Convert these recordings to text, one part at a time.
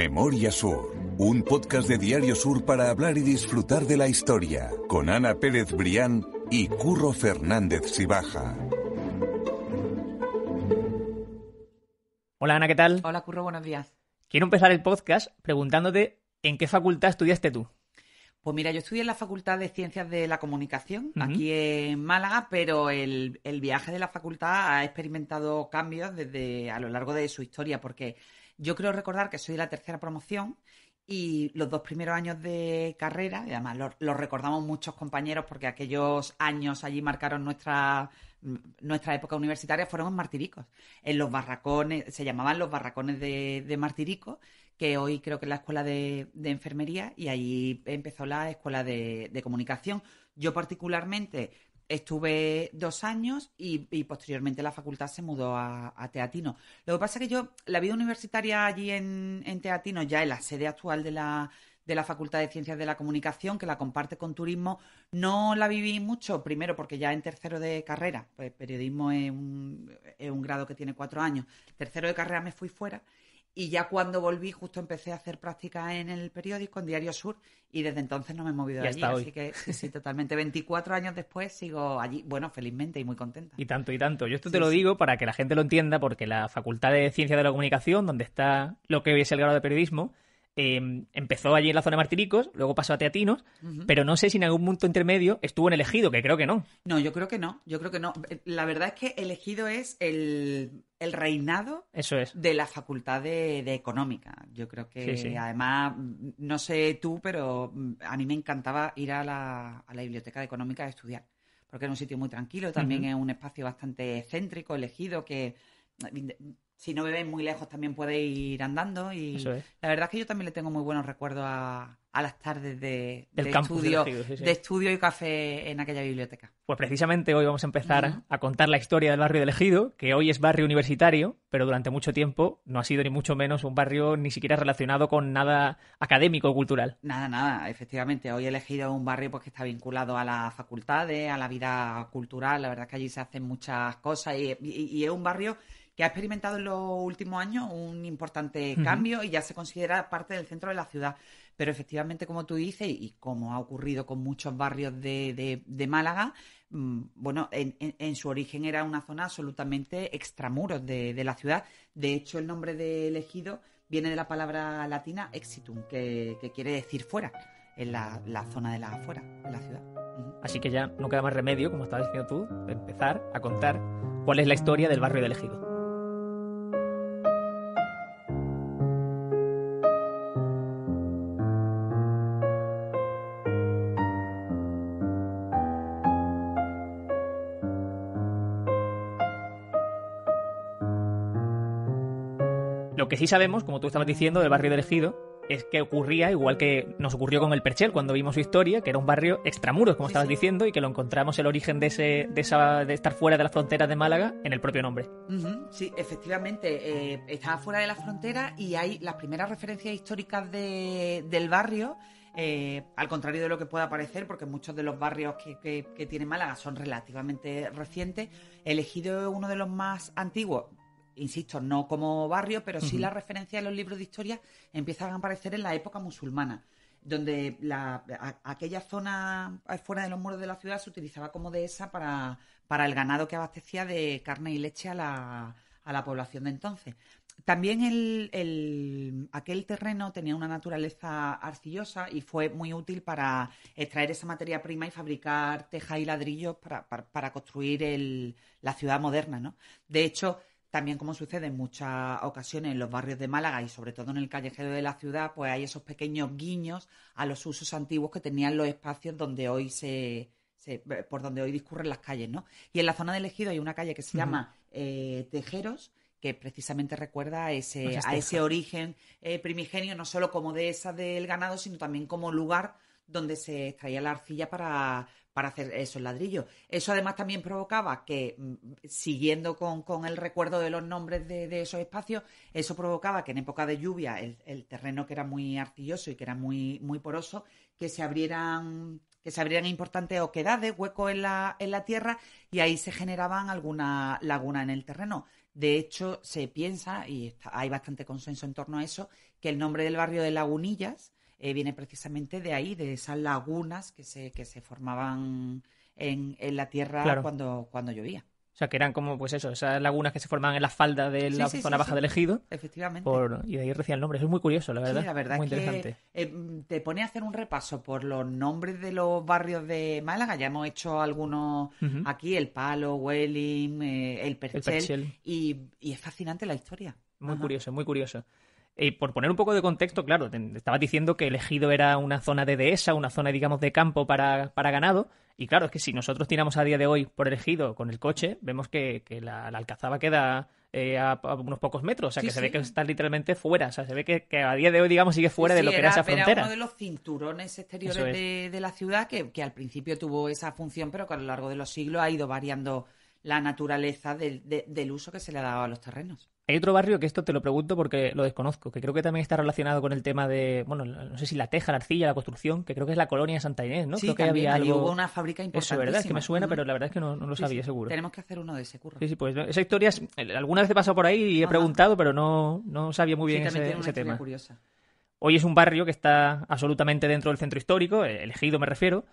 Memoria Sur, un podcast de Diario Sur para hablar y disfrutar de la historia, con Ana Pérez Brián y Curro Fernández Sibaja. Hola Ana, ¿qué tal? Hola Curro, buenos días. Quiero empezar el podcast preguntándote en qué facultad estudiaste tú. Pues mira, yo estudié en la Facultad de Ciencias de la Comunicación, aquí en Málaga, pero el, viaje de la facultad ha experimentado cambios desde a lo largo de su historia, porque yo creo recordar que soy de la tercera promoción y los dos primeros años de carrera, y además los recordamos muchos compañeros porque aquellos años allí marcaron nuestra, nuestra época universitaria, fueron en Martiricos, en los barracones, se llamaban los barracones de, de Martiricos, que hoy creo que es la escuela de, enfermería y ahí empezó la escuela de, comunicación. Yo particularmente estuve dos años y, posteriormente la facultad se mudó a, Teatino. Lo que pasa es que yo, la vida universitaria allí en, Teatino, ya en la sede actual de la, de la Facultad de Ciencias de la Comunicación, que la comparte con turismo, no la viví mucho, primero porque ya en tercero de carrera, pues periodismo es un, es un grado que tiene cuatro años, tercero de carrera me fui fuera y ya cuando volví, justo empecé a hacer práctica en el periódico, en Diario Sur, y desde entonces no me he movido de allí. Así que sí, totalmente. 24 años después sigo allí, bueno, felizmente y muy contenta. Y tanto, y tanto. Yo esto te lo digo para que la gente lo entienda, porque la Facultad de Ciencia de la Comunicación, donde está lo que hoy es el grado de periodismo, Em, empezó allí en la zona de Martiricos, luego pasó a Teatinos, pero no sé si en algún punto intermedio estuvo en elegido, que creo que no. No, yo creo que no, yo creo que no. La verdad es que elegido es el, reinado Eso es. de la facultad de, económica. Yo creo que además, no sé tú, pero a mí me encantaba ir a la, a la biblioteca de económica a estudiar, porque era un sitio muy tranquilo, también es un espacio bastante céntrico, elegido, que si no bebéis muy lejos también podéis ir andando y la verdad es que yo también le tengo muy buenos recuerdos a, las tardes de, estudio, de estudio y café en aquella biblioteca. Pues precisamente hoy vamos a empezar a contar la historia del barrio de Elegido, que hoy es barrio universitario, pero durante mucho tiempo no ha sido ni mucho menos un barrio ni siquiera relacionado con nada académico o cultural. Nada, nada, efectivamente. Hoy Elegido es un barrio pues, que está vinculado a las facultades, a la vida cultural. La verdad es que allí se hacen muchas cosas y es un barrio que ha experimentado en los últimos años un importante cambio y ya se considera parte del centro de la ciudad. Pero efectivamente, como tú dices, y como ha ocurrido con muchos barrios de, Málaga, mm, bueno, en, su origen era una zona absolutamente extramuros de, de la ciudad. De hecho, el nombre de elegido viene de la palabra latina exitum, que, quiere decir fuera, en la, zona de la afuera, de la ciudad. Así que ya no queda más remedio, como estabas diciendo tú, de empezar a contar cuál es la historia del barrio de elegido. Sí sabemos, como tú estabas diciendo, del barrio de Elegido, es que ocurría igual que nos ocurrió con el Perchel cuando vimos su historia, que era un barrio extramuros, como estabas diciendo, y que lo encontramos el origen de ese, de, esa, de estar fuera de las fronteras de Málaga en el propio nombre. Sí, efectivamente, eh, estaba fuera de la frontera y hay las primeras referencias históricas del barrio. Eh, al contrario de lo que pueda parecer, porque muchos de los barrios que, que, tiene Málaga son relativamente recientes, elegido es uno de los más antiguos, insisto, no como barrio, pero sí la referencia en los libros de historia empiezan a aparecer en la época musulmana, donde la, aquella zona fuera de los muros de la ciudad se utilizaba como dehesa para, para el ganado que abastecía de carne y leche a la, a la población de entonces. También el, aquel terreno tenía una naturaleza arcillosa y fue muy útil para extraer esa materia prima y fabricar teja y ladrillos para, para, construir la ciudad moderna. ¿no? De hecho, también como sucede en muchas ocasiones en los barrios de Málaga y sobre todo en el callejero de la ciudad, pues hay esos pequeños guiños a los usos antiguos que tenían los espacios donde hoy se, por donde hoy discurren las calles, ¿no? Y en la zona de elegido hay una calle que se llama eh, Tejeros, que precisamente recuerda a ese, pues a ese origen eh, primigenio, no solo como de esa del ganado, sino también como lugar donde se extraía la arcilla para, para hacer esos ladrillos. Eso además también provocaba que, mm, siguiendo con, el recuerdo de los nombres de, esos espacios, eso provocaba que en época de lluvia el, terreno que era muy arcilloso y que era muy, muy poroso, que se abrieran que se abrieran importantes oquedades, huecos en la, en la tierra, y ahí se generaban alguna laguna en el terreno. De hecho, se piensa, y hay bastante consenso en torno a eso, que el nombre del barrio de Lagunillas eh, viene precisamente de ahí, de esas lagunas que se, que se formaban en, en la tierra cuando, cuando llovía. O sea, que eran como, pues eso, esas lagunas que se formaban en la falda de la zona baja del ejido. Efectivamente. y de ahí recién el nombre. Eso es muy curioso, la verdad. Sí, la verdad muy es interesante. que eh, te pone a hacer un repaso por los nombres de los barrios de Málaga. Ya hemos hecho algunos aquí, El Palo, Welling, eh, el, Perchel, Y, y, es fascinante la historia. Muy curioso, muy curioso. Y por poner un poco de contexto, claro, te estabas diciendo que el ejido era una zona de dehesa, una zona, digamos, de campo para, para ganado. Y claro, es que si nosotros tiramos a día de hoy por el ejido con el coche, vemos que, la, alcazaba queda eh, a, unos pocos metros. O sea, que se ve que está literalmente fuera. O sea, se ve que, a día de hoy, digamos, sigue fuera de lo que era, esa frontera. Era uno de los cinturones exteriores de, la ciudad que, que, al principio tuvo esa función, pero que a lo largo de los siglos ha ido variando la naturaleza del, del uso que se le ha dado a los terrenos. Hay otro barrio que esto te lo pregunto porque lo desconozco, que creo que también está relacionado con el tema de, bueno, no sé si la teja, la arcilla, la construcción, que creo que es la colonia Santa Inés, ¿no? Sí, creo que había algo... hubo una fábrica importante. Eso, ¿verdad? Es que me suena, pero la verdad es que no, lo sabía, seguro. Tenemos que hacer uno de ese curro. Sí, sí, pues esa historia, alguna vez he pasado por ahí y he preguntado, pero no, no sabía muy bien ese, ese tema. Curiosa. Hoy es un barrio que está absolutamente dentro del centro histórico, elegido me refiero,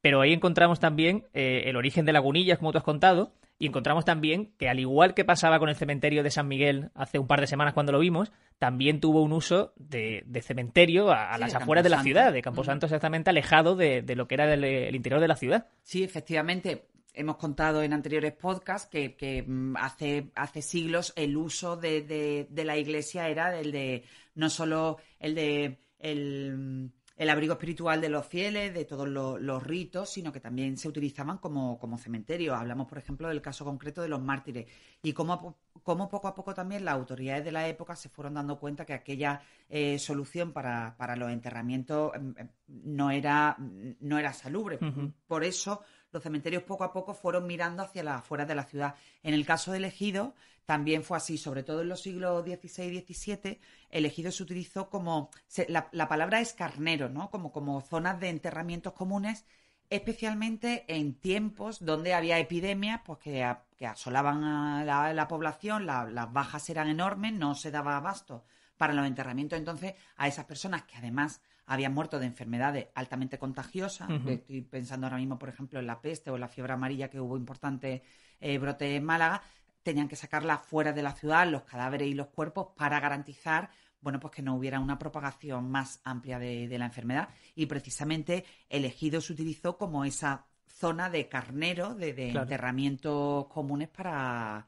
pero ahí encontramos también eh, el origen de Lagunillas, como tú has contado, y encontramos también que, al igual que pasaba con el cementerio de San Miguel hace un par de semanas cuando lo vimos, también tuvo un uso de, cementerio a, las afueras de la ciudad, de Camposanto exactamente alejado de, lo que era el, interior de la ciudad. Sí, efectivamente. Hemos contado en anteriores podcasts que, mm, hace, hace siglos el uso de, la iglesia era el de no solo el de el el abrigo espiritual de los fieles, de todos los, ritos, sino que también se utilizaban como, como cementerio. Hablamos, por ejemplo, del caso concreto de los mártires y cómo, cómo poco a poco también las autoridades de la época se fueron dando cuenta que aquella eh, solución para, para, los enterramientos em, em, no era, no era salubre. Por eso los cementerios poco a poco fueron mirando hacia las afueras de la ciudad. En el caso del ejido también fue así, sobre todo en los siglos XVI y XVII, el ejido se utilizó como, la, palabra es carnero, ¿no? Como, como zonas de enterramientos comunes, especialmente en tiempos donde había epidemias pues que, que asolaban a la, población, las bajas eran enormes, no se daba abasto para los enterramientos. Entonces, a esas personas que además habían muerto de enfermedades altamente contagiosas. Estoy pensando ahora mismo, por ejemplo, en la peste o en la fiebre amarilla que hubo importante eh, brote en Málaga. Tenían que sacarla fuera de la ciudad, los cadáveres y los cuerpos, para garantizar bueno, pues que no hubiera una propagación más amplia de, la enfermedad. Y precisamente el ejido se utilizó como esa zona de carnero, de, enterramientos comunes para,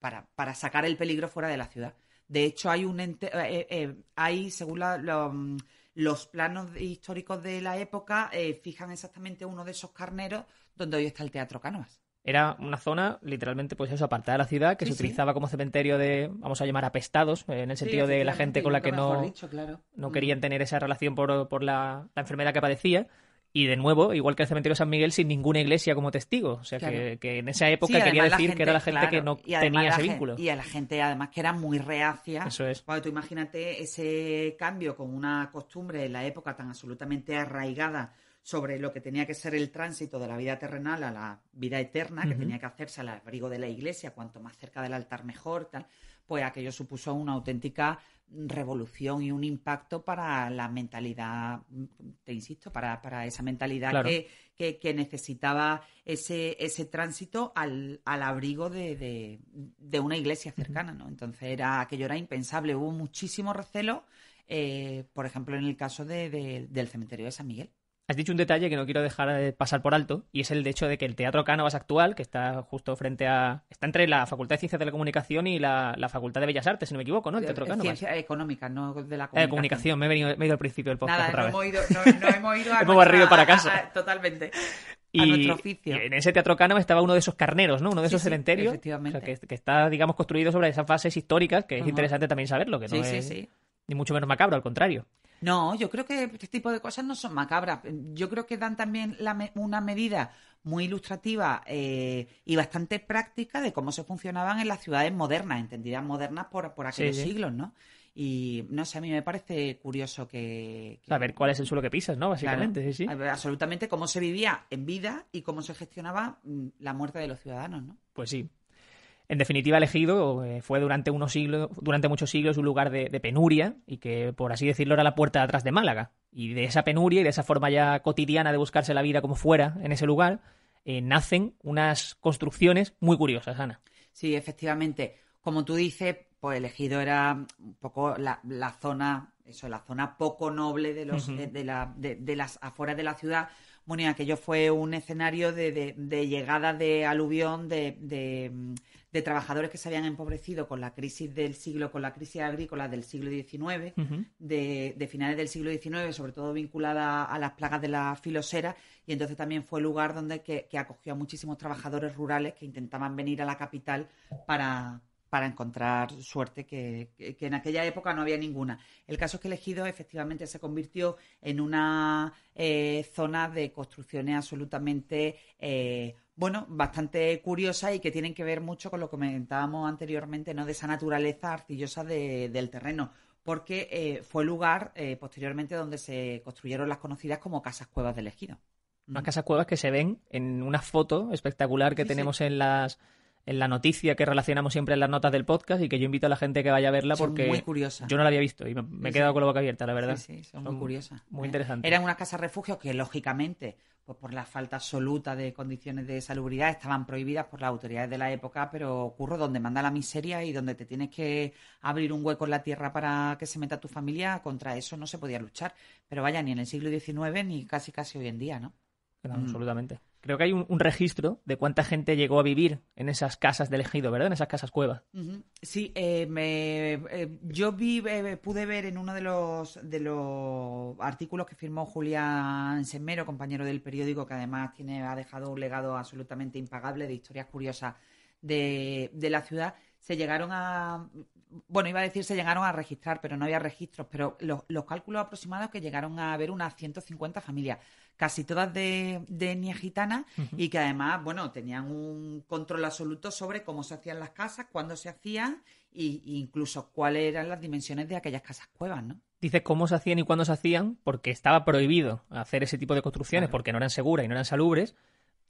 para, sacar el peligro fuera de la ciudad. De hecho, hay un eh, eh, hay, según la, los planos históricos de la época eh, fijan exactamente uno de esos carneros donde hoy está el Teatro Cánovas. Era una zona, literalmente, pues eso, apartada de la ciudad, que se utilizaba como cementerio de, vamos a llamar, apestados, eh, en el sentido de la gente con la que no, no querían mm. tener esa relación por, por la, la, enfermedad que padecía. Y de nuevo, igual que el cementerio de San Miguel, sin ninguna iglesia como testigo. O sea, que, en esa época quería decir que era la gente que no tenía ese vínculo. Y a la gente, además, que era muy reacia. Eso es. Cuando tú imagínate ese cambio con una costumbre en la época tan absolutamente arraigada sobre lo que tenía que ser el tránsito de la vida terrenal a la vida eterna, que tenía que hacerse al abrigo de la iglesia, cuanto más cerca del altar mejor, tal, pues aquello supuso una auténtica revolución y un impacto para la mentalidad, te insisto, para, para esa mentalidad que, que, necesitaba ese, ese tránsito al, al abrigo de, de, una iglesia cercana, ¿no? Entonces era, aquello era impensable, hubo muchísimo recelo, eh, por ejemplo, en el caso de, del cementerio de San Miguel. Has dicho un detalle que no quiero dejar de pasar por alto, y es el hecho de que el Teatro Cánovas actual, que está justo frente a. está entre la Facultad de Ciencias de la Comunicación y la, Facultad de Bellas Artes, si no me equivoco, ¿no? El Teatro Cánovas. Ciencia económica, no de la comunicación. Eh, comunicación, me he, venido, me he ido al principio del podcast. Nada, otra no, vez. Hemos ido, no, hemos ido a Hemos barrido para casa. totalmente. Y, a nuestro oficio. en ese Teatro Cánovas estaba uno de esos carneros, ¿no? Uno de esos cementerios. Efectivamente. que, que, está, digamos, construido sobre esas fases históricas, que es interesante también saberlo, que no es ni mucho menos macabro, al contrario. No, yo creo que este tipo de cosas no son macabras. Yo creo que dan también una medida muy ilustrativa eh, y bastante práctica de cómo se funcionaban en las ciudades modernas, entendidas modernas por, por aquellos siglos, ¿no? Y no sé, a mí me parece curioso que. A ver cuál es el suelo que pisas, ¿no? Básicamente, sí, sí. Absolutamente cómo se vivía en vida y cómo se gestionaba mm, la muerte de los ciudadanos, ¿no? Pues sí. En definitiva, elegido eh, fue durante unos siglos, durante muchos siglos un lugar de, penuria y que, por así decirlo, era la puerta de atrás de Málaga. Y de esa penuria y de esa forma ya cotidiana de buscarse la vida como fuera en ese lugar, eh, nacen unas construcciones muy curiosas, Ana. Sí, efectivamente. Como tú dices, pues elegido era un poco la, zona, eso, la zona poco noble de los, de, la, de, las afueras de la ciudad. Bueno, aquello fue un escenario de, llegada de aluvión de, de trabajadores que se habían empobrecido con la crisis del siglo, con la crisis agrícola del siglo XIX, de, finales del siglo XIX, sobre todo vinculada a las plagas de la filosera, y entonces también fue el lugar donde que, acogió a muchísimos trabajadores rurales que intentaban venir a la capital para, para encontrar suerte, que, en aquella época no había ninguna. El caso es que elegido efectivamente se convirtió en una eh, zona de construcciones absolutamente eh, bueno, bastante curiosa y que tienen que ver mucho con lo que comentábamos anteriormente, ¿no? De esa naturaleza arcillosa del terreno. Porque eh, fue lugar eh, posteriormente donde se construyeron las conocidas como casas cuevas del ejido. Unas casas cuevas que se ven en una foto espectacular que tenemos en las en la noticia que relacionamos siempre en las notas del podcast y que yo invito a la gente que vaya a verla porque muy curiosa. yo no la había visto y me, he quedado con la boca abierta, la verdad. Sí, son, muy curiosas. Muy interesantes. Eran unas casas refugio que lógicamente pues por la falta absoluta de condiciones de salubridad estaban prohibidas por las autoridades de la época, pero ocurre donde manda la miseria y donde te tienes que abrir un hueco en la tierra para que se meta tu familia, contra eso no se podía luchar. Pero vaya, ni en el siglo XIX ni casi casi hoy en día, ¿no? Mm. Absolutamente. Creo que hay un, registro de cuánta gente llegó a vivir en esas casas de elegido, ¿verdad? En esas casas cuevas. Sí, eh, me, eh, yo vi, eh, pude ver en uno de los, de los artículos que firmó Julián Semero, compañero del periódico, que además tiene, ha dejado un legado absolutamente impagable de historias curiosas de, de la ciudad. Se llegaron a, bueno, iba a decir se llegaron a registrar, pero no había registros, pero los, los cálculos aproximados que llegaron a haber unas 150 familias casi todas de, de etnia gitana y que además, bueno, tenían un control absoluto sobre cómo se hacían las casas, cuándo se hacían e incluso cuáles eran las dimensiones de aquellas casas cuevas, ¿no? Dices cómo se hacían y cuándo se hacían, porque estaba prohibido hacer ese tipo de construcciones, porque no eran seguras y no eran salubres.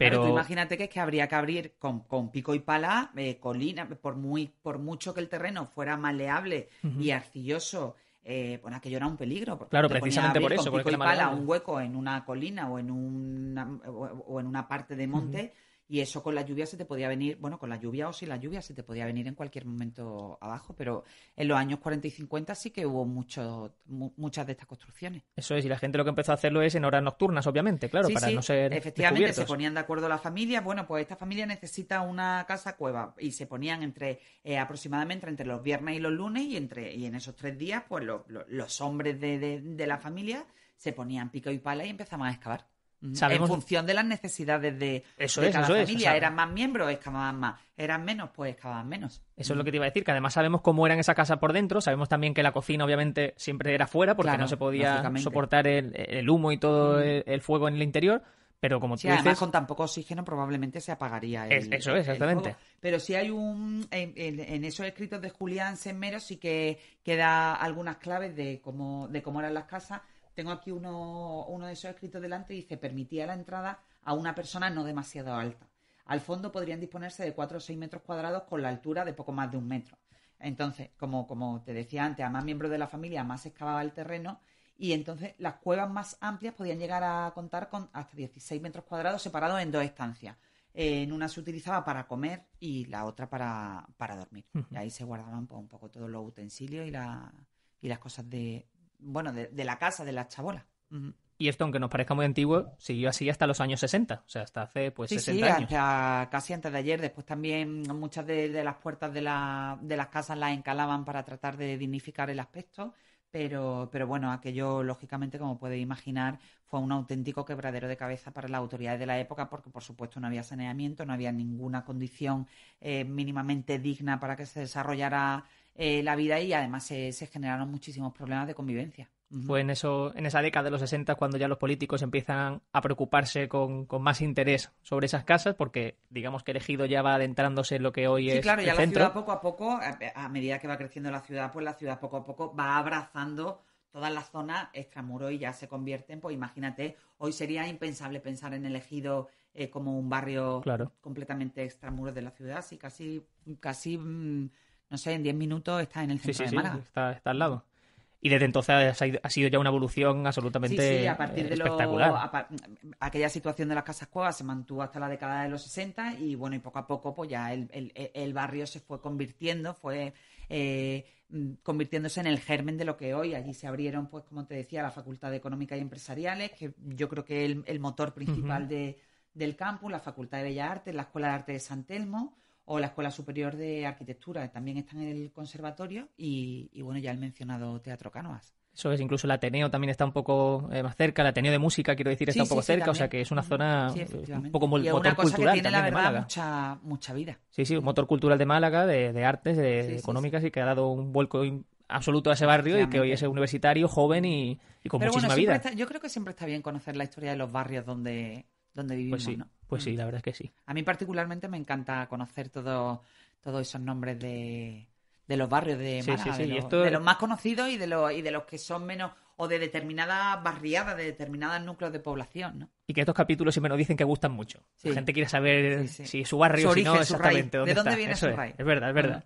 Pero imagínate que es que habría que abrir con, pico y pala eh, colina, por muy, por mucho que el terreno fuera maleable y arcilloso eh, bueno, aquello era un peligro. claro, precisamente por eso. Con pala, un hueco en una colina o en una, o en una parte de monte. Y eso con la lluvia se te podía venir, bueno, con la lluvia o sin la lluvia se te podía venir en cualquier momento abajo, pero en los años 40 y 50 sí que hubo mucho, muchas de estas construcciones. Eso es, y la gente lo que empezó a hacerlo es en horas nocturnas, obviamente, claro, para no ser. Efectivamente, se ponían de acuerdo las familias, bueno, pues esta familia necesita una casa cueva, y se ponían entre eh, aproximadamente entre los viernes y los lunes, y entre y en esos tres días, pues los hombres de, de la familia se ponían pico y pala y empezaban a excavar. En función de las necesidades de, eso cada familia. Eran más miembros, excavaban más. Eran menos, pues excavaban menos. Eso es lo que te iba a decir, que además sabemos cómo eran esa casa por dentro. Sabemos también que la cocina, obviamente, siempre era fuera porque no se podía soportar el, humo y todo el, fuego en el interior. Pero como tú además con tan poco oxígeno probablemente se apagaría el, Eso es, exactamente. Pero sí hay un... En, esos escritos de Julián Semero sí que queda algunas claves de cómo, de cómo eran las casas tengo aquí uno, uno de esos escritos delante y dice, permitía la entrada a una persona no demasiado alta. Al fondo podrían disponerse de 4 o 6 metros cuadrados con la altura de poco más de un metro. Entonces, como, como te decía antes, a más miembros de la familia más excavaba el terreno y entonces las cuevas más amplias podían llegar a contar con hasta 16 metros cuadrados separados en dos estancias. En una se utilizaba para comer y la otra para, para dormir. Y ahí se guardaban pues, un poco todos los utensilios y, la, y las cosas de, bueno, de, la casa, de las chabolas. Y esto, aunque nos parezca muy antiguo, siguió así hasta los años 60, o sea, hasta hace pues sí, 60 sí, años. Hasta casi antes de ayer. Después también muchas de, las puertas de, la, de las casas las encalaban para tratar de dignificar el aspecto. Pero, pero bueno, aquello, lógicamente, como puedes imaginar, fue un auténtico quebradero de cabeza para las autoridades de la época, porque por supuesto no había saneamiento, no había ninguna condición eh, mínimamente digna para que se desarrollara eh, la vida y además se, generaron muchísimos problemas de convivencia. Fue en eso, en esa década de los 60 cuando ya los políticos empiezan a preocuparse con, más interés sobre esas casas, porque digamos que elegido ya va adentrándose en lo que hoy es. Sí, claro, ya la ciudad poco a poco, a medida que va creciendo la ciudad, pues la ciudad poco a poco va abrazando todas las zonas extramuros y ya se convierten, pues imagínate, hoy sería impensable pensar en el ejido eh, como un barrio completamente extramuros de la ciudad, así casi, casi, mm, no sé, en 10 minutos está en el centro de Málaga. está, está al lado. Y desde entonces ha sido ya una evolución absolutamente sí, a partir de espectacular. aquella situación de las casas cuevas se mantuvo hasta la década de los 60 y bueno, y poco a poco pues ya el, el, barrio se fue convirtiendo, fue eh, convirtiéndose en el germen de lo que hoy. Allí se abrieron, pues como te decía, la Facultad de Económica y Empresariales, que yo creo que es el, motor principal de, del campus, la Facultad de Bellas Artes, la Escuela de Arte de San Telmo o la Escuela Superior de Arquitectura, también está en el conservatorio, y, bueno, ya el mencionado Teatro Cánovas. Eso es, incluso el Ateneo también está un poco eh, más cerca, el Ateneo de Música, quiero decir, está un poco cerca, o sea que es una zona eh, un poco y motor cultural que tiene, la verdad, Mucha, mucha vida. Sí, sí, un motor cultural de Málaga, de, artes, de, económicas, y que ha dado un vuelco absoluto a ese barrio y que hoy es universitario, joven y, con muchísima vida. yo creo que siempre está bien conocer la historia de los barrios donde, donde vivimos, pues ¿no? Pues sí, mm. la verdad es que sí. A mí particularmente me encanta conocer todo, todos esos nombres de, de los barrios de Málaga, de, los, más conocidos y de los, y de los que son menos, o de determinadas barriadas, de determinados núcleos de población, ¿no? Y que estos capítulos siempre nos dicen que gustan mucho. La gente quiere saber si su barrio, si no, exactamente ¿De dónde viene su raíz? Es, verdad, es verdad.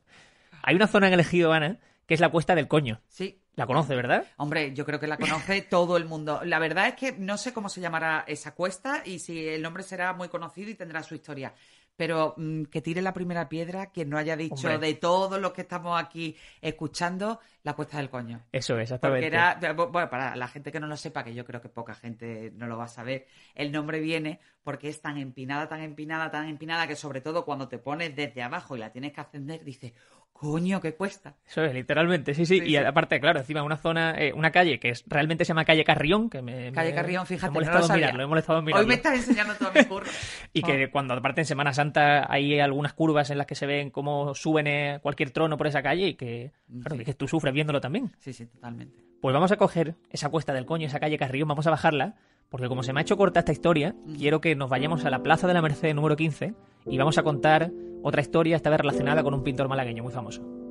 Hay una zona en el Ejido, Ana, que es la Cuesta del Coño. Sí. La conoce, ¿verdad? Hombre, yo creo que la conoce todo el mundo. La verdad es que no sé cómo se llamará esa cuesta y si el nombre será muy conocido y tendrá su historia. Pero mm, que tire la primera piedra quien no haya dicho de todos los que estamos aquí escuchando la cuesta del coño. Eso, exactamente. Porque era, bueno, para la gente que no lo sepa, que yo creo que poca gente no lo va a saber, el nombre viene porque es tan empinada, tan empinada, tan empinada que sobre todo cuando te pones desde abajo y la tienes que ascender, dices, Coño, ¿qué cuesta? Eso es, literalmente, sí, sí. y aparte, claro, encima una zona, eh, una calle que es realmente se llama calle Carrión, que me. Calle Carrión, fíjate. Me he molestado no mirarlo, he molestado mirarlo. Hoy me estás enseñando todo mi curro. y que cuando aparte en Semana Santa hay algunas curvas en las que se ven cómo suben eh, cualquier trono por esa calle y que, claro, que tú sufres viéndolo también. Sí, sí, totalmente. Pues vamos a coger esa cuesta del coño, esa calle Carrión, vamos a bajarla, porque como se me ha hecho corta esta historia, quiero que nos vayamos a la Plaza de la Merced número 15 y vamos a contar otra historia, esta vez relacionada con un pintor malagueño muy famoso.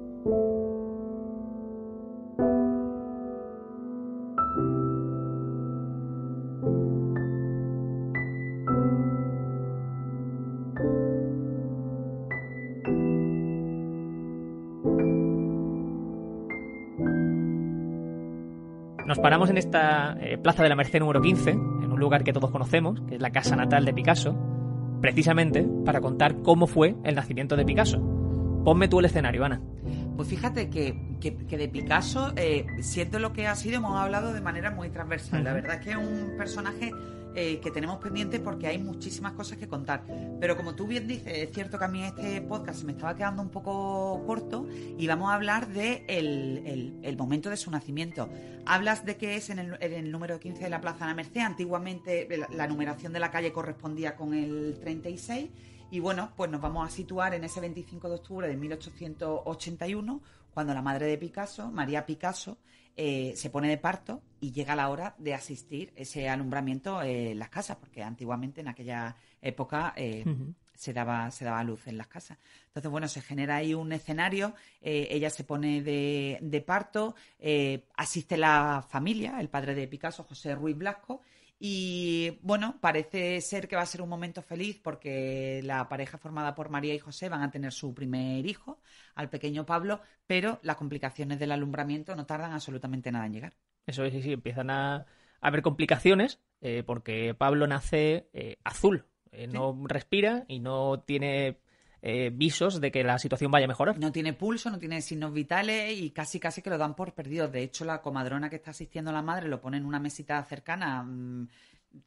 Nos paramos en esta eh, Plaza de la Merced número 15, en un lugar que todos conocemos, que es la casa natal de Picasso, precisamente para contar cómo fue el nacimiento de Picasso. Ponme tú el escenario, Ana. Pues fíjate que, de Picasso, eh, siendo lo que ha sido, hemos hablado de manera muy transversal. La verdad es que es un personaje eh, que tenemos pendiente porque hay muchísimas cosas que contar. Pero como tú bien dices, es cierto que a mí este podcast se me estaba quedando un poco corto y vamos a hablar de el, momento de su nacimiento. Hablas de que es en el, número 15 de la Plaza de la Merced. Antiguamente la numeración de la calle correspondía con el 36 y bueno, pues nos vamos a situar en ese 25 de octubre de 1881, cuando la madre de Picasso, María Picasso, eh, se pone de parto y llega la hora de asistir ese alumbramiento en las casas, porque antiguamente en aquella época eh, se, daba, se daba luz en las casas. Entonces, bueno, se genera ahí un escenario, eh, ella se pone de, de parto, asiste la familia, el padre de Picasso, José Ruiz Blasco, y bueno, parece ser que va a ser un momento feliz porque la pareja formada por María y José van a tener su primer hijo, al pequeño Pablo, pero las complicaciones del alumbramiento no tardan absolutamente nada en llegar. Eso es, sí, sí, empiezan a, haber complicaciones eh, porque Pablo nace eh, azul, eh, no respira y no tiene eh, visos de que la situación vaya a mejorar. No tiene pulso, no tiene signos vitales y casi casi que lo dan por perdido. De hecho, la comadrona que está asistiendo a la madre lo pone en una mesita cercana mm,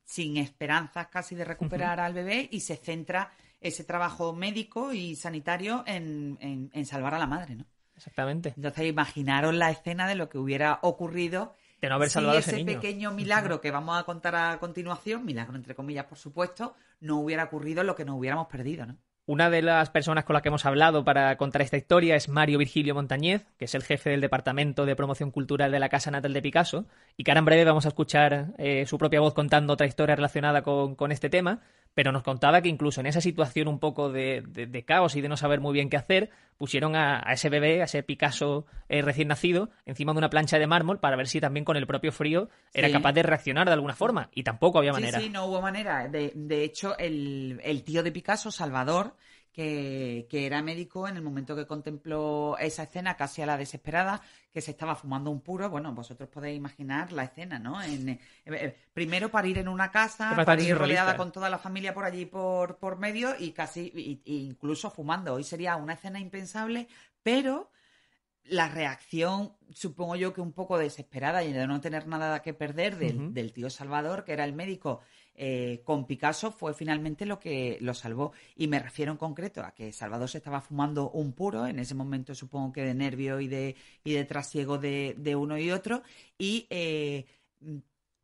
sin esperanzas casi de recuperar al bebé y se centra ese trabajo médico y sanitario en, salvar a la madre, ¿no? Exactamente. Entonces, imaginaros la escena de lo que hubiera ocurrido de no haber salvado si ese, pequeño milagro que vamos a contar a continuación, milagro entre comillas, por supuesto, no hubiera ocurrido lo que nos hubiéramos perdido, ¿no? Una de las personas con las que hemos hablado para contar esta historia es Mario Virgilio Montañez, que es el jefe del Departamento de Promoción Cultural de la Casa Natal de Picasso, y que ahora en breve vamos a escuchar eh, su propia voz contando otra historia relacionada con, este tema. Pero nos contaba que incluso en esa situación un poco de, de, caos y de no saber muy bien qué hacer, pusieron a, ese bebé, a ese Picasso eh, recién nacido, encima de una plancha de mármol para ver si también con el propio frío era capaz de reaccionar de alguna forma. Y tampoco había manera. Sí, sí, no hubo manera. De, de hecho, el, el tío de Picasso, Salvador, que, era médico en el momento que contempló esa escena casi a la desesperada, que se estaba fumando un puro. Bueno, vosotros podéis imaginar la escena, ¿no? En, eh, eh, primero para ir en una casa, para ir rodeada con toda la familia por allí por, por medio y casi, incluso fumando. Hoy sería una escena impensable, pero la reacción, supongo yo que un poco desesperada y de no tener nada que perder del, del tío Salvador, que era el médico eh, con Picasso fue finalmente lo que lo salvó. Y me refiero en concreto a que Salvador se estaba fumando un puro, en ese momento supongo que de nervio y de, y de trasiego de, uno y otro, y eh,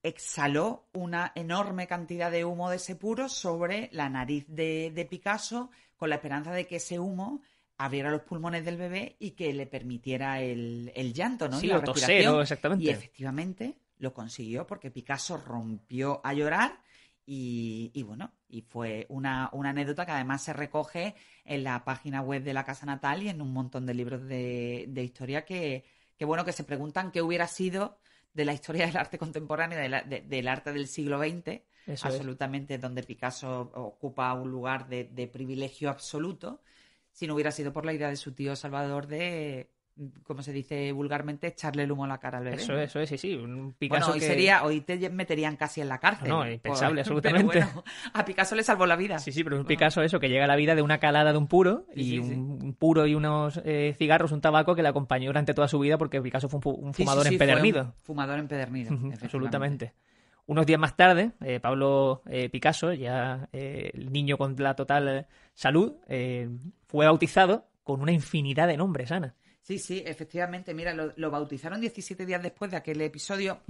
exhaló una enorme cantidad de humo de ese puro sobre la nariz de, Picasso con la esperanza de que ese humo abriera los pulmones del bebé y que le permitiera el, llanto, ¿no? y la respiración. exactamente. Y efectivamente lo consiguió porque Picasso rompió a llorar y, bueno, y fue una, anécdota que además se recoge en la página web de la Casa Natal y en un montón de libros de, historia que, bueno, que se preguntan qué hubiera sido de la historia del arte contemporáneo, del arte del siglo XX, absolutamente donde Picasso ocupa un lugar de, de privilegio absoluto, si no hubiera sido por la idea de su tío Salvador de como se dice vulgarmente, echarle el humo a la cara al bebé. Eso, eso es, sí, sí. Un Picasso bueno, hoy, sería, hoy te meterían casi en la cárcel. No, impensable, absolutamente. a Picasso le salvó la vida. Sí, sí, pero un Picasso eso, que llega a la vida de una calada de un puro, y un, puro y unos eh, cigarros, un tabaco que le acompañó durante toda su vida porque Picasso fue un, fumador empedernido. fumador empedernido, Absolutamente. Unos días más tarde, eh, Pablo eh, Picasso, ya el niño con la total salud, fue bautizado con una infinidad de nombres, Ana. Sí, sí, efectivamente. Mira, lo, bautizaron 17 días después de aquel episodio.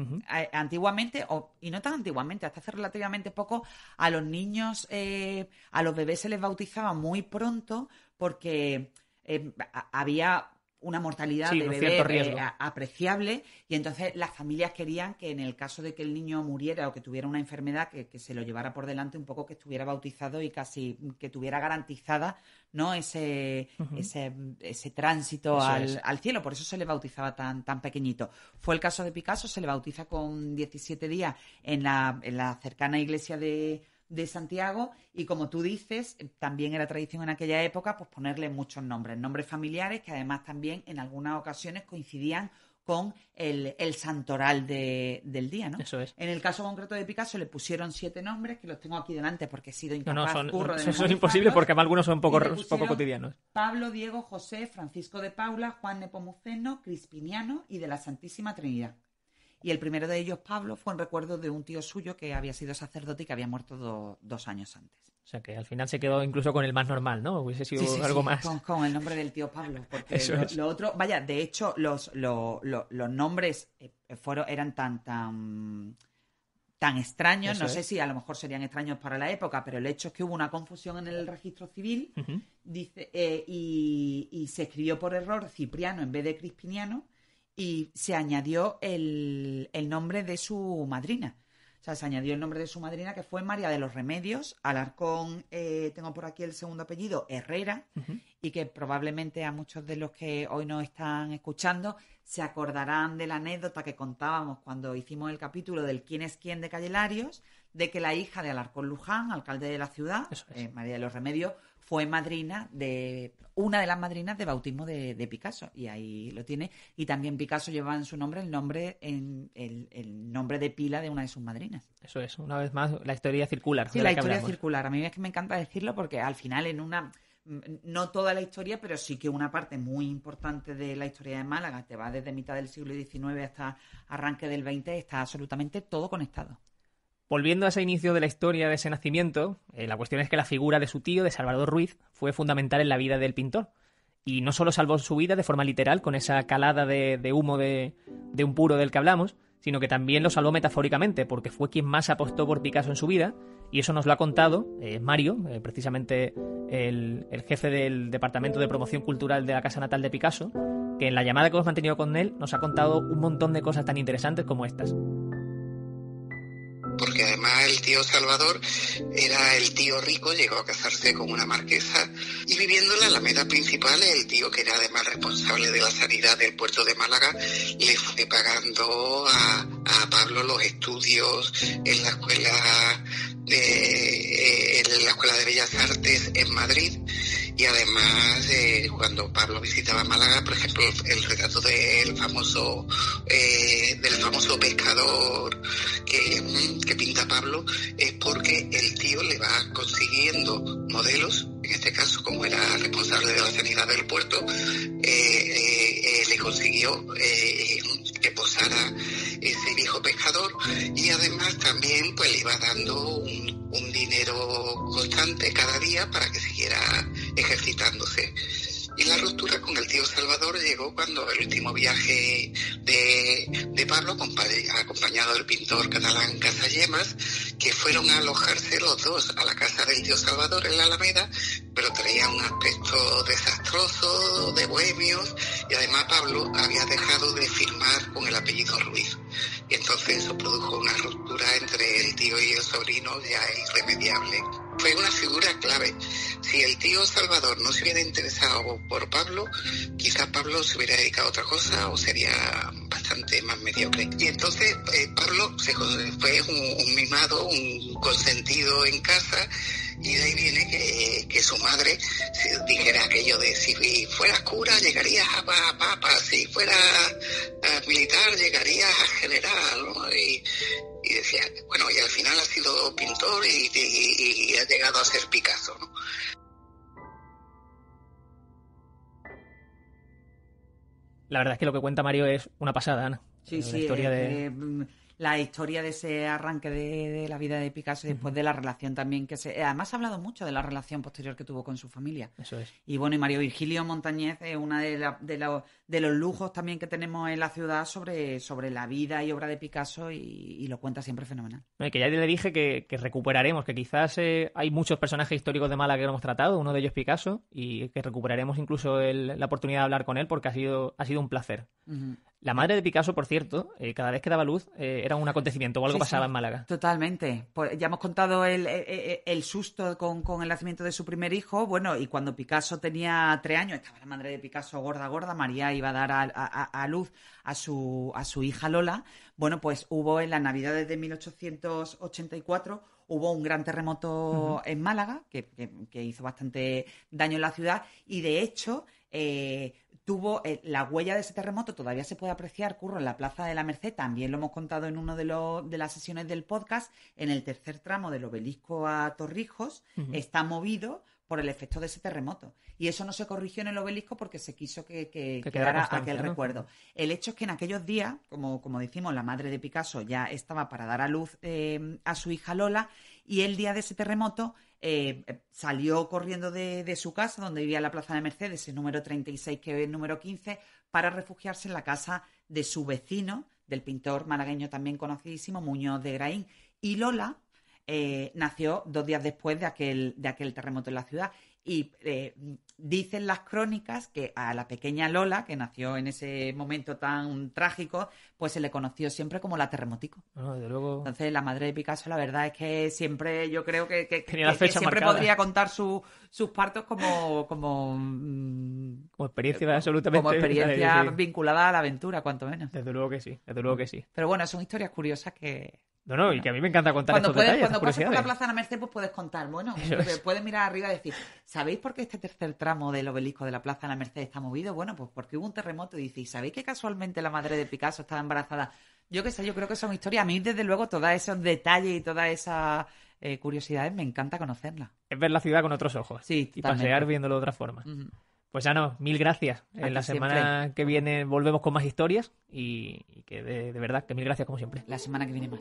Antiguamente, o, y no tan antiguamente, hasta hace relativamente poco, a los niños, eh, a los bebés se les bautizaba muy pronto porque eh, había una mortalidad de bebé eh, apreciable y entonces las familias querían que en el caso de que el niño muriera o que tuviera una enfermedad que, se lo llevara por delante un poco que estuviera bautizado y casi que tuviera garantizada no ese ese, ese, tránsito al, al, cielo. Por eso se le bautizaba tan tan pequeñito. Fue el caso de Picasso se le bautiza con 17 días en la, en la cercana iglesia de de Santiago y como tú dices, también era tradición en aquella época pues ponerle muchos nombres, nombres familiares que además también en algunas ocasiones coincidían con el, santoral del día, ¿no? Eso es. En el caso concreto de Picasso le pusieron siete nombres, que los tengo aquí delante porque he sido incapaz. No, no, son, eso es imposible porque algunos son poco, poco cotidianos. Pablo, Diego, José, Francisco de Paula, Juan Nepomuceno, Crispiniano y de la Santísima Trinidad. Y el primero de ellos, Pablo, fue en recuerdo de un tío suyo que había sido sacerdote y que había muerto dos años antes. O sea que al final se quedó incluso con el más normal, ¿no? Hubiese sido algo más. Con, el nombre del tío Pablo. Porque lo, otro, vaya, de hecho, los, los nombres eh, fueron, eran tan, tan, tan extraños. no sé si a lo mejor serían extraños para la época, pero el hecho es que hubo una confusión en el registro civil dice, eh, y, y se escribió por error Cipriano en vez de Crispiniano y se añadió el, nombre de su madrina. O sea, se añadió el nombre de su madrina, que fue María de los Remedios, Alarcón, eh, tengo por aquí el segundo apellido, Herrera, y que probablemente a muchos de los que hoy nos están escuchando se acordarán de la anécdota que contábamos cuando hicimos el capítulo del quién es quién de Calle Larios, de que la hija de Alarcón Luján, alcalde de la ciudad, eh, María de los Remedios, fue madrina de una de las madrinas de bautismo de, Picasso y ahí lo tiene. Y también Picasso lleva en su nombre el nombre en el, nombre de pila de una de sus madrinas. Eso es una vez más la historia circular sí la, historia circular. A mí es que me encanta decirlo porque al final en una no toda la historia, pero sí que una parte muy importante de la historia de Málaga, te va desde mitad del siglo XIX hasta arranque del XX, está absolutamente todo conectado. Volviendo a ese inicio de la historia de ese nacimiento, eh, la cuestión es que la figura de su tío, de Salvador Ruiz, fue fundamental en la vida del pintor. Y no solo salvó su vida de forma literal, con esa calada de, humo de, un puro del que hablamos, sino que también lo salvó metafóricamente, porque fue quien más apostó por Picasso en su vida, y eso nos lo ha contado eh, Mario, eh, precisamente el, el, jefe del Departamento de Promoción Cultural de la Casa Natal de Picasso, que en la llamada que hemos mantenido con él nos ha contado un montón de cosas tan interesantes como estas además el tío Salvador era el tío rico, llegó a casarse con una marquesa y viviendo en la alameda principal, el tío que era además responsable de la sanidad del puerto de Málaga, le fue pagando a, a Pablo los estudios en la escuela de, en la escuela de Bellas Artes en Madrid y además eh, cuando Pablo visitaba Málaga, por ejemplo, el, retrato del famoso eh, del famoso pescador que, que, pinta Pablo es porque el tío le va consiguiendo modelos, en este caso como era responsable de la sanidad del puerto, eh, le consiguió que posara ese viejo pescador y además también pues le iba dando un dinero constante cada día para que siguiera ejercitándose. Y la ruptura con el tío Salvador llegó cuando el último viaje de, de Pablo, acompañado del pintor catalán Casallemas, que fueron a alojarse los dos a la casa del tío Salvador en la Alameda, pero traía un aspecto desastroso, de bohemios, y además Pablo había dejado de firmar con el apellido Ruiz. Y entonces eso produjo una ruptura entre el tío y el sobrino ya irremediable. Fue una figura clave. Si el tío Salvador no se hubiera interesado por Pablo, quizás Pablo se hubiera dedicado a otra cosa o sería bastante más mediocre. Y entonces eh, Pablo se, fue un, un mimado, un consentido en casa y de ahí viene que, que, su madre dijera aquello de si fueras cura llegarías a, papa, si fueras militar llegarías a general, ¿no? Y, y, decía, bueno, y al final ha sido pintor y, y, y ha llegado a ser Picasso, ¿no? La verdad es que lo que cuenta Mario es una pasada, Ana. Sí, la sí. historia eh, de... eh, la historia de ese arranque de, de la vida de Picasso y después de la relación también que se... Además ha hablado mucho de la relación posterior que tuvo con su familia. Eso es. Y bueno, y Mario Virgilio Montañez es una de, la- de, la- de los lujos también que tenemos en la ciudad sobre, sobre la vida y obra de Picasso y, y lo cuenta siempre fenomenal. No, que ya le dije que, que recuperaremos, que quizás eh, hay muchos personajes históricos de Málaga que hemos tratado, uno de ellos Picasso, y que recuperaremos incluso el- la oportunidad de hablar con él porque ha sido, ha sido un placer. La madre de Picasso, por cierto, eh, cada vez que daba luz eh, era un acontecimiento o algo Sí, pasaba sí. en Málaga. Totalmente. Pues ya hemos contado el, el- el susto con, con el nacimiento de su primer hijo. Bueno, y cuando Picasso tenía tres años, estaba la madre de Picasso gorda, gorda. María iba a dar a, a- a luz a su, a su hija Lola. Bueno, pues hubo en las Navidades de 1884 hubo un gran terremoto en Málaga que, que- que hizo bastante daño en la ciudad y de hecho eh, tuvo eh, la huella de ese terremoto todavía se puede apreciar curro en la plaza de la Merced también lo hemos contado en una de, los- de las sesiones del podcast en el tercer tramo del obelisco a Torrijos está movido por el efecto de ese terremoto. Y eso no se corrigió en el obelisco porque se quiso que, que Que quedara aquel ¿no? recuerdo. El hecho es que en aquellos días, como, como decimos, la madre de Picasso ya estaba para dar a luz eh, a su hija Lola y el día de ese terremoto eh, eh, salió corriendo de, de su casa, donde vivía en la Plaza de Mercedes, el número 36, que es el número 15, para refugiarse en la casa de su vecino, del pintor malagueño también conocidísimo, Muñoz de Graín. Y Lola eh, nació dos días después de aquel, de aquel terremoto en la ciudad. Y eh, dicen las crónicas que a la pequeña Lola, que nació en ese momento tan trágico, pues se le conoció siempre como la terremotico. Bueno, desde luego. Entonces, la madre de Picasso, la verdad es que siempre, yo creo que, que- Tenía la que- que fecha siempre marcada. podría contar su- sus partos como, como, mm, Como experiencia absolutamente. como experiencia sí. vinculada a la aventura, cuanto menos. Desde luego que sí, desde luego que sí. Pero bueno, son historias curiosas que... No, no, y que a mí me encanta contar Cuando, estos puedes, detalles, cuando pases por la. Plaza de la Merced, pues puedes contar. Bueno, es. puedes mirar arriba y decir, ¿sabéis por qué este tercer tramo del obelisco de la Plaza de la Merced está movido? Bueno, pues porque hubo un terremoto y dice, ¿y sabéis que casualmente la madre de Picasso estaba embarazada? Yo qué sé, yo creo que son historias. A mí, desde luego, todos esos detalles y todas esas eh, curiosidades me encanta conocerlas. Es ver la ciudad con otros ojos. Sí, Y totalmente. pasear viéndolo de otra forma. Ujú. Pues Ano, mil gracias. A En la semana que viene volvemos con más historias y, y que de, de verdad que mil gracias como siempre. La semana que viene más.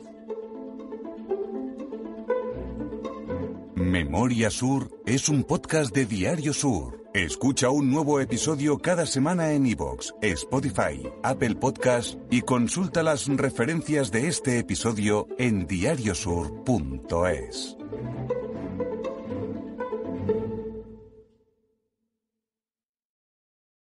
Memoria Sur es un podcast de Diario Sur. Escucha un nuevo episodio cada semana en iVoox, Spotify, Apple Podcast y consulta las referencias de este episodio en diariosur.es.